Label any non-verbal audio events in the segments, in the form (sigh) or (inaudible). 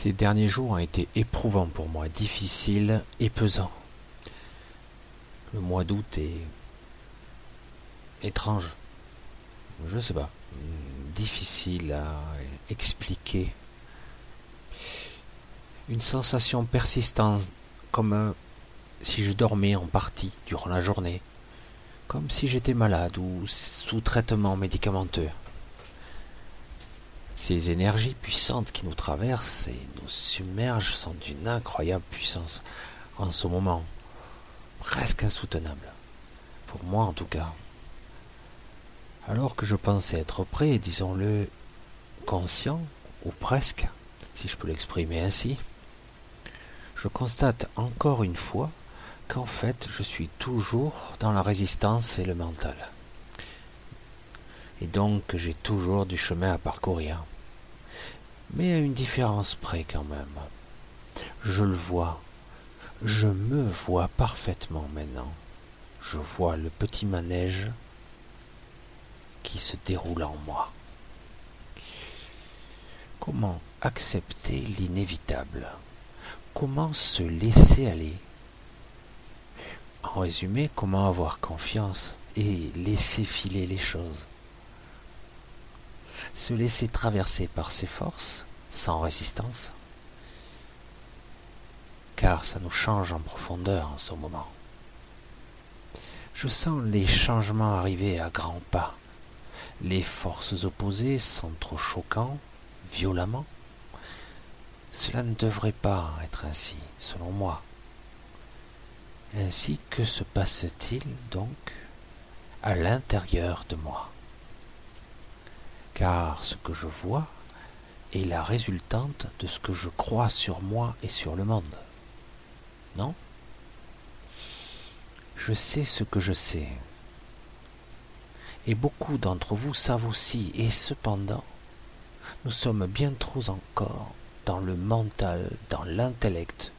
Ces derniers jours ont été éprouvants pour moi, difficiles et pesants. Le mois d'août est étrange. Je sais pas. Difficile à expliquer. Une sensation persistante, comme euh, si je dormais en partie durant la journée, comme si j'étais malade ou sous traitement médicamenteux. Ces énergies puissantes qui nous traversent et nous submergent sont d'une incroyable puissance en ce moment, presque insoutenable, pour moi en tout cas. Alors que je pensais être prêt, disons-le, conscient, ou presque, si je peux l'exprimer ainsi, je constate encore une fois qu'en fait je suis toujours dans la résistance et le mental. Et donc j'ai toujours du chemin à parcourir. Mais à une différence près quand même. Je le vois. Je me vois parfaitement maintenant. Je vois le petit manège qui se déroule en moi. Comment accepter l'inévitable? Comment se laisser aller? En résumé, comment avoir confiance et laisser filer les choses? Se laisser traverser par ses forces, sans résistance Car ça nous change en profondeur en ce moment. Je sens les changements arriver à grands pas les forces opposées choquants, violemment. Cela ne devrait pas être ainsi, selon moi. Ainsi, que se passe-t-il donc à l'intérieur de moi? Car ce que je vois est la résultante de ce que je crois sur moi et sur le monde. Non? Je sais ce que je sais, et beaucoup d'entre vous savent aussi, et cependant, nous sommes bien trop encore dans le mental, dans l'intellect,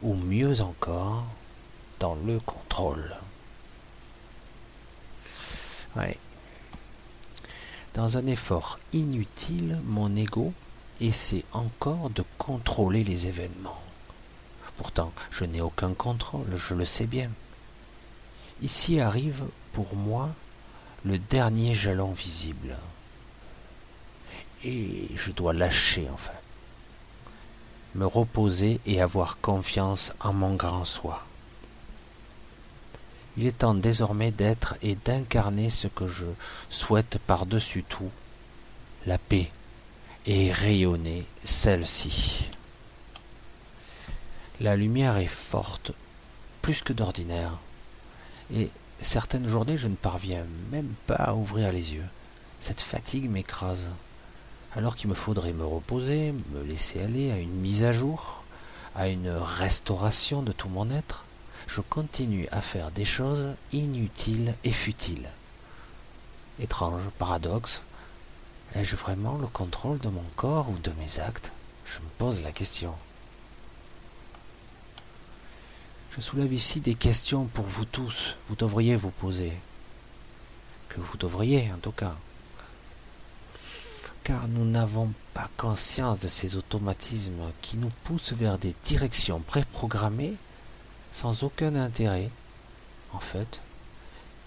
ou mieux encore, dans le contrôle. Ouais. Dans un effort inutile, mon ego essaie encore de contrôler les événements. Pourtant, je n'ai aucun contrôle, je le sais bien. Ici arrive pour moi le dernier jalon visible. Et je dois lâcher enfin, me reposer et avoir confiance en mon grand soi. Il est temps désormais d'être et d'incarner ce que je souhaite par-dessus tout, la paix, et rayonner celle-ci. La lumière est forte, plus que d'ordinaire, et Certaines journées, je ne parviens même pas à ouvrir les yeux. Cette fatigue m'écrase. Alors qu'il me faudrait me reposer, me laisser aller à une mise à jour, à une restauration de tout mon être, je continue à faire des choses inutiles et futiles. Étrange, paradoxe. Ai-je vraiment le contrôle de mon corps ou de mes actes? Je me pose la question. Je soulève ici des questions pour vous tous. Vous devriez vous poser. Que vous devriez, en tout cas. Car nous n'avons pas conscience de ces automatismes qui nous poussent vers des directions préprogrammées sans aucun intérêt, en fait,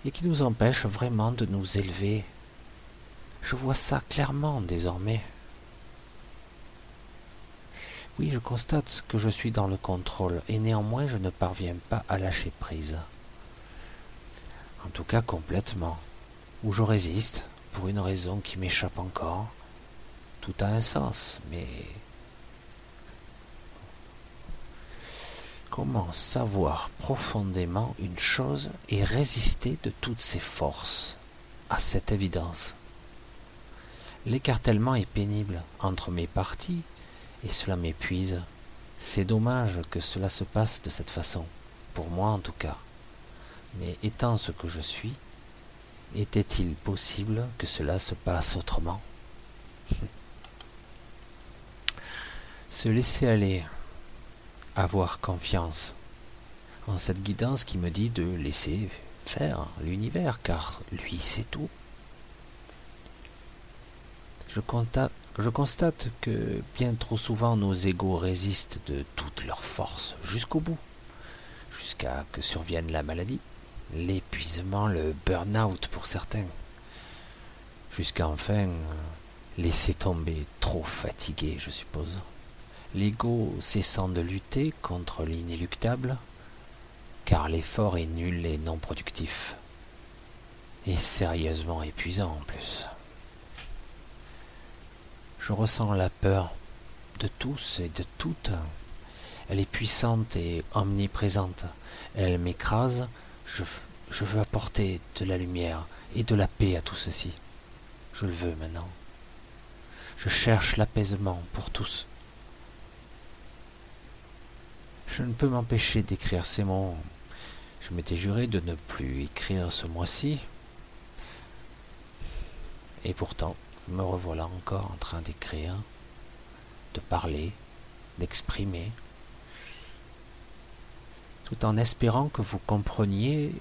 et qui nous empêchent vraiment de nous élever. Je vois ça clairement désormais. Oui, je constate que je suis dans le contrôle, et néanmoins je ne parviens pas à lâcher prise. En tout cas complètement. Ou je résiste, pour une raison qui m'échappe encore. Tout a un sens, mais... Comment savoir profondément une chose et résister de toutes ses forces à cette évidence L'écartèlement est pénible entre mes parties et cela m'épuise. C'est dommage que cela se passe de cette façon, pour moi en tout cas. Mais étant ce que je suis, était-il possible que cela se passe autrement? (laughs) Se laisser aller, avoir confiance en cette guidance qui me dit de laisser faire l'univers, car lui c'est tout. Je, je constate que bien trop souvent nos égaux résistent de toute leur force jusqu'au bout, jusqu'à que survienne la maladie, l'épuisement, le burn-out pour certains, jusqu'à enfin laisser tomber trop fatigué, je suppose. L'ego cessant de lutter contre l'inéluctable, car l'effort est nul et non productif, et sérieusement épuisant en plus. Je ressens la peur de tous et de toutes. Elle est puissante et omniprésente. Elle m'écrase. Je, veux apporter de la lumière et de la paix à tout ceci. Je le veux maintenant. Je cherche l'apaisement pour tous. Je ne peux m'empêcher d'écrire ces mots. Je m'étais juré de ne plus écrire ce mois-ci. Et pourtant, me revoilà encore en train d'écrire, de parler, d'exprimer, tout en espérant que vous compreniez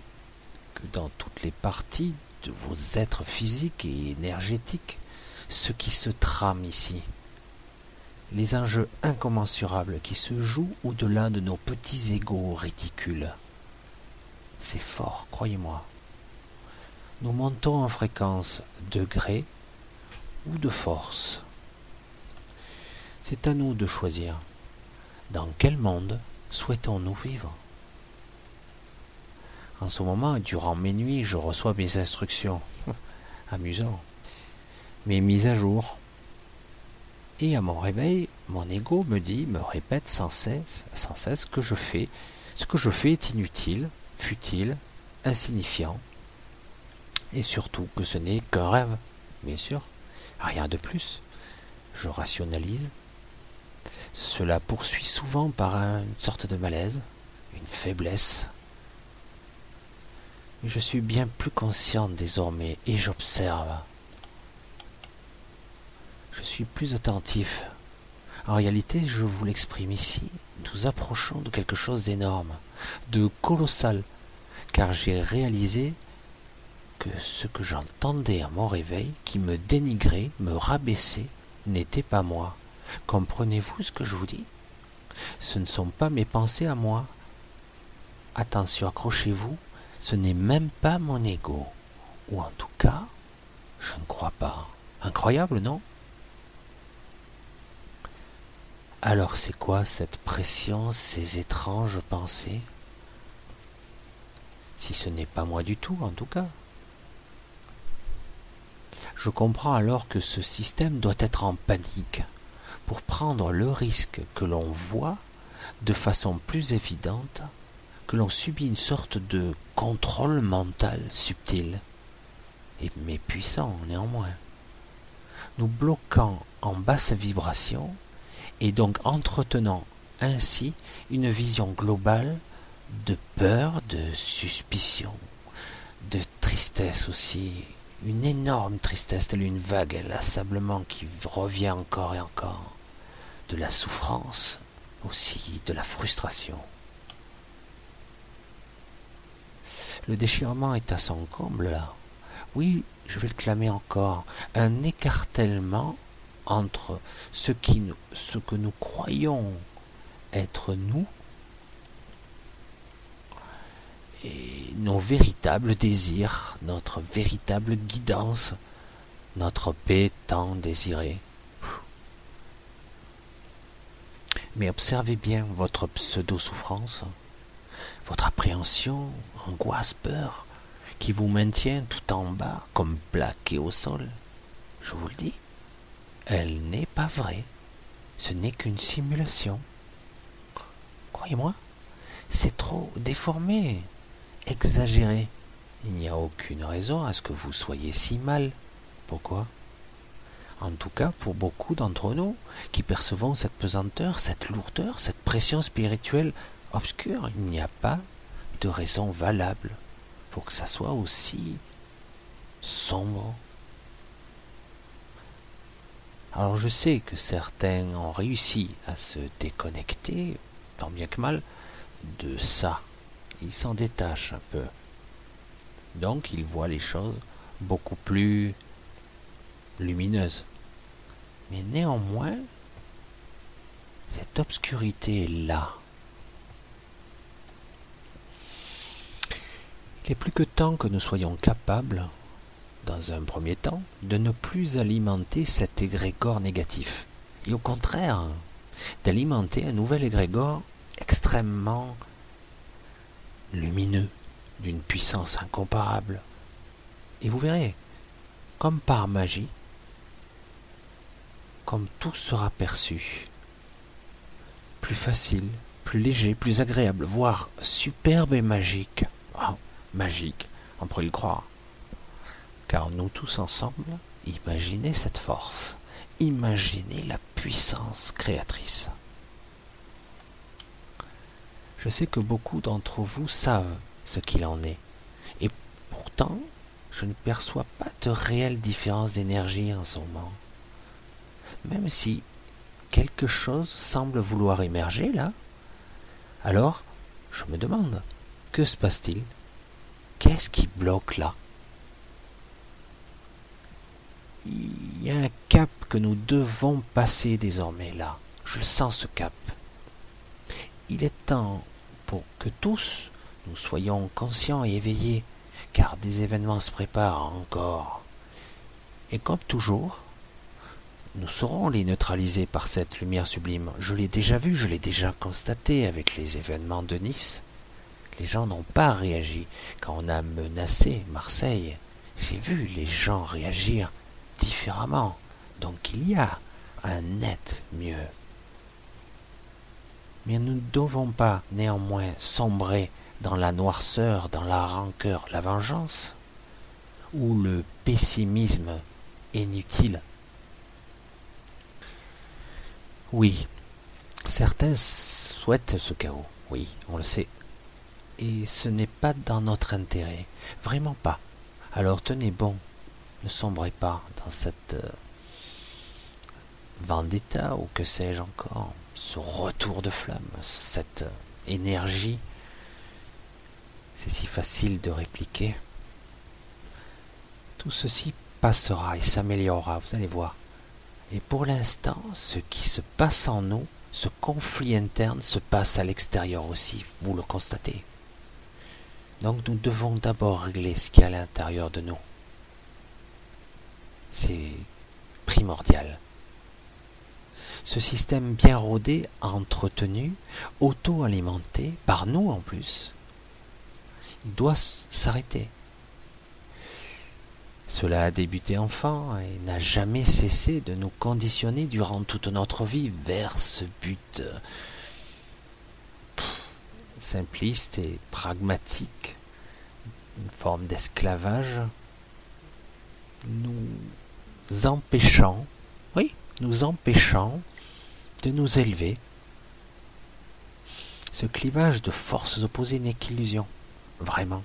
que dans toutes les parties de vos êtres physiques et énergétiques, ce qui se trame ici, les enjeux incommensurables qui se jouent au-delà de nos petits égaux ridicules. C'est fort, croyez-moi. Nous montons en fréquence degré ou de force. C'est à nous de choisir. Dans quel monde souhaitons-nous vivre? En ce moment, durant mes nuits, je reçois mes instructions. (laughs) Amusant. Mes mises à jour. Et à mon réveil, mon ego me dit, me répète sans cesse, sans cesse que je fais. Ce que je fais est inutile, futile, insignifiant. Et surtout que ce n'est qu'un rêve, bien sûr. Rien de plus. Je rationalise. Cela poursuit souvent par une sorte de malaise, une faiblesse. Je suis bien plus consciente désormais et j'observe. Je suis plus attentif. En réalité, je vous l'exprime ici, nous approchons de quelque chose d'énorme, de colossal, car j'ai réalisé que ce que j'entendais à mon réveil, qui me dénigrait, me rabaissait, n'était pas moi. Comprenez-vous ce que je vous dis? Ce ne sont pas mes pensées à moi. Attention, accrochez-vous, ce n'est même pas mon ego. Ou en tout cas, je ne crois pas. Incroyable, non? Alors c'est quoi cette pression, ces étranges pensées? Si ce n'est pas moi du tout, en tout cas. Je comprends alors que ce système doit être en panique pour prendre le risque que l'on voit de façon plus évidente que l'on subit une sorte de contrôle mental subtil, et mais puissant néanmoins, nous bloquant en basse vibration et donc entretenant ainsi une vision globale de peur, de suspicion, de tristesse aussi, une énorme tristesse, une vague l'assablement qui revient encore et encore, de la souffrance aussi, de la frustration. Le déchirement est à son comble là. Oui, je vais le clamer encore. Un écartèlement entre ce, que nous croyons être nous et nos véritables désirs, notre véritable guidance, notre paix tant désirée. Mais observez bien votre pseudo-souffrance, votre appréhension, angoisse, peur, qui vous maintient tout en bas comme plaqué au sol. Je vous le dis, elle n'est pas vraie. Ce n'est qu'une simulation. Croyez-moi, c'est trop déformé exagéré. Il n'y a aucune raison à ce que vous soyez si mal. Pourquoi? En tout cas, pour beaucoup d'entre nous, qui percevons cette pesanteur, cette lourdeur, cette pression spirituelle obscure, il n'y a pas de raison valable pour que ça soit aussi sombre. Alors je sais que certains ont réussi à se déconnecter, tant bien que mal, de ça, il s'en détache un peu. Donc il voit les choses beaucoup plus lumineuses. Mais néanmoins, cette obscurité est là. Il est plus que temps que nous soyons capables, dans un premier temps, de ne plus alimenter cet égrégore négatif, et au contraire, d'alimenter un nouvel égrégore extrêmement lumineux, d'une puissance incomparable. Et vous verrez, comme par magie, comme tout sera perçu, plus facile, plus léger, plus agréable, voire superbe et magique. Oh, magique, on pourrait le croire. Car nous tous ensemble, imaginez cette force, imaginez la puissance créatrice. Je sais que beaucoup d'entre vous savent ce qu'il en est, et pourtant, je ne perçois pas de réelle différence d'énergie en ce moment. Même si quelque chose semble vouloir émerger là, alors je me demande, que se passe-t-il? Qu'est-ce qui bloque là? Il y a un cap que nous devons passer désormais là. Je sens ce cap. Il est temps pour que tous nous soyons conscients et éveillés, car des événements se préparent encore. Et comme toujours, nous saurons les neutraliser par cette lumière sublime. Je l'ai déjà vu, je l'ai déjà constaté avec les événements de Nice. Les gens n'ont pas réagi quand on a menacé Marseille. J'ai vu les gens réagir différemment. Donc il y a un net mieux. Mais nous ne devons pas néanmoins sombrer dans la noirceur, dans la rancœur, la vengeance, ou le pessimisme inutile. Oui, certains souhaitent ce chaos, oui, on le sait. Et ce n'est pas dans notre intérêt, vraiment pas. Alors tenez bon, ne sombrez pas dans cette euh, vendetta ou que sais-je encore, ce retour de flamme, cette euh, énergie. C'est si facile de répliquer. Tout ceci passera et s'améliorera, vous allez voir. Et pour l'instant, ce qui se passe en nous, ce conflit interne se passe à l'extérieur aussi, vous le constatez. Donc nous devons d'abord régler ce qui est à l'intérieur de nous. C'est primordial. Ce système bien rodé, entretenu, auto-alimenté, par nous en plus, il doit s'arrêter. Cela a débuté enfant et n'a jamais cessé de nous conditionner durant toute notre vie vers ce but simpliste et pragmatique, une forme d'esclavage, nous empêchant, oui, nous empêchant de nous élever. Ce clivage de forces opposées n'est qu'illusion, vraiment.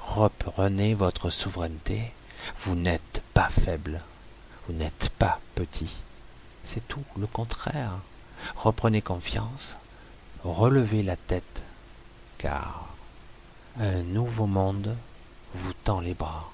Reprenez votre souveraineté vous n'êtes pas faible, vous n'êtes pas petit. C'est tout le contraire. Reprenez confiance, relevez la tête, car un nouveau monde vous tend les bras.